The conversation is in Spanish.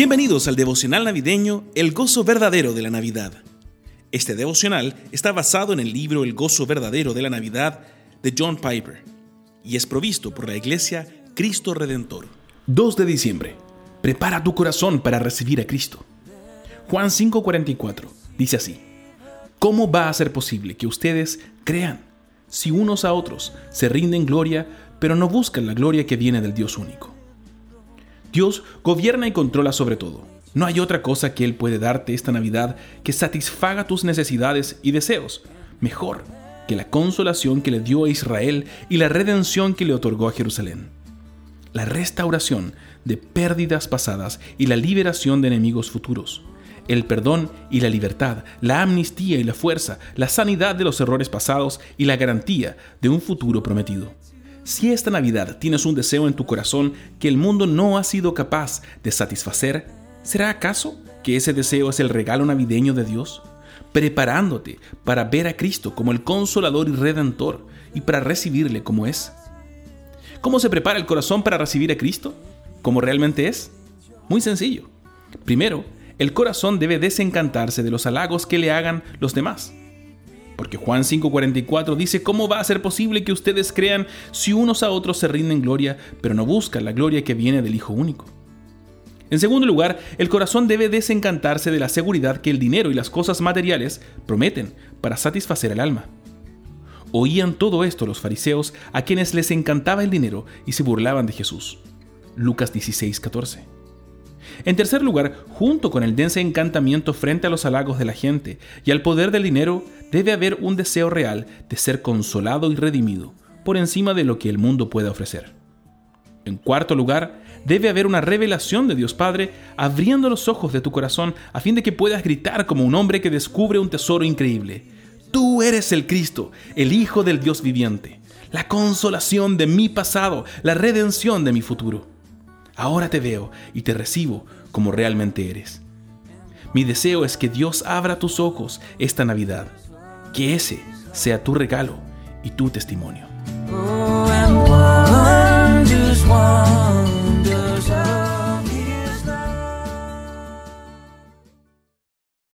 Bienvenidos al devocional navideño El gozo verdadero de la Navidad. Este devocional está basado en el libro El gozo verdadero de la Navidad de John Piper y es provisto por la iglesia Cristo Redentor. 2 de diciembre. Prepara tu corazón para recibir a Cristo. Juan 5:44 dice así, ¿cómo va a ser posible que ustedes crean si unos a otros se rinden gloria, pero no buscan la gloria que viene del Dios único? Dios gobierna y controla sobre todo. No hay otra cosa que Él puede darte esta Navidad que satisfaga tus necesidades y deseos, mejor que la consolación que le dio a Israel y la redención que le otorgó a Jerusalén. La restauración de pérdidas pasadas y la liberación de enemigos futuros. El perdón y la libertad, la amnistía y la fuerza, la sanidad de los errores pasados y la garantía de un futuro prometido. Si esta Navidad tienes un deseo en tu corazón que el mundo no ha sido capaz de satisfacer, ¿será acaso que ese deseo es el regalo navideño de Dios? Preparándote para ver a Cristo como el consolador y redentor y para recibirle como es. ¿Cómo se prepara el corazón para recibir a Cristo? ¿Como realmente es? Muy sencillo. Primero, el corazón debe desencantarse de los halagos que le hagan los demás. Porque Juan 5:44 dice, ¿cómo va a ser posible que ustedes crean si unos a otros se rinden gloria, pero no buscan la gloria que viene del Hijo único? En segundo lugar, el corazón debe desencantarse de la seguridad que el dinero y las cosas materiales prometen para satisfacer el alma. Oían todo esto los fariseos a quienes les encantaba el dinero y se burlaban de Jesús. Lucas 16:14. En tercer lugar, junto con el dense encantamiento frente a los halagos de la gente y al poder del dinero, debe haber un deseo real de ser consolado y redimido por encima de lo que el mundo puede ofrecer. En cuarto lugar, debe haber una revelación de Dios Padre abriendo los ojos de tu corazón a fin de que puedas gritar como un hombre que descubre un tesoro increíble. Tú eres el Cristo, el Hijo del Dios viviente, la consolación de mi pasado, la redención de mi futuro. Ahora te veo y te recibo como realmente eres. Mi deseo es que Dios abra tus ojos esta Navidad, que ese sea tu regalo y tu testimonio.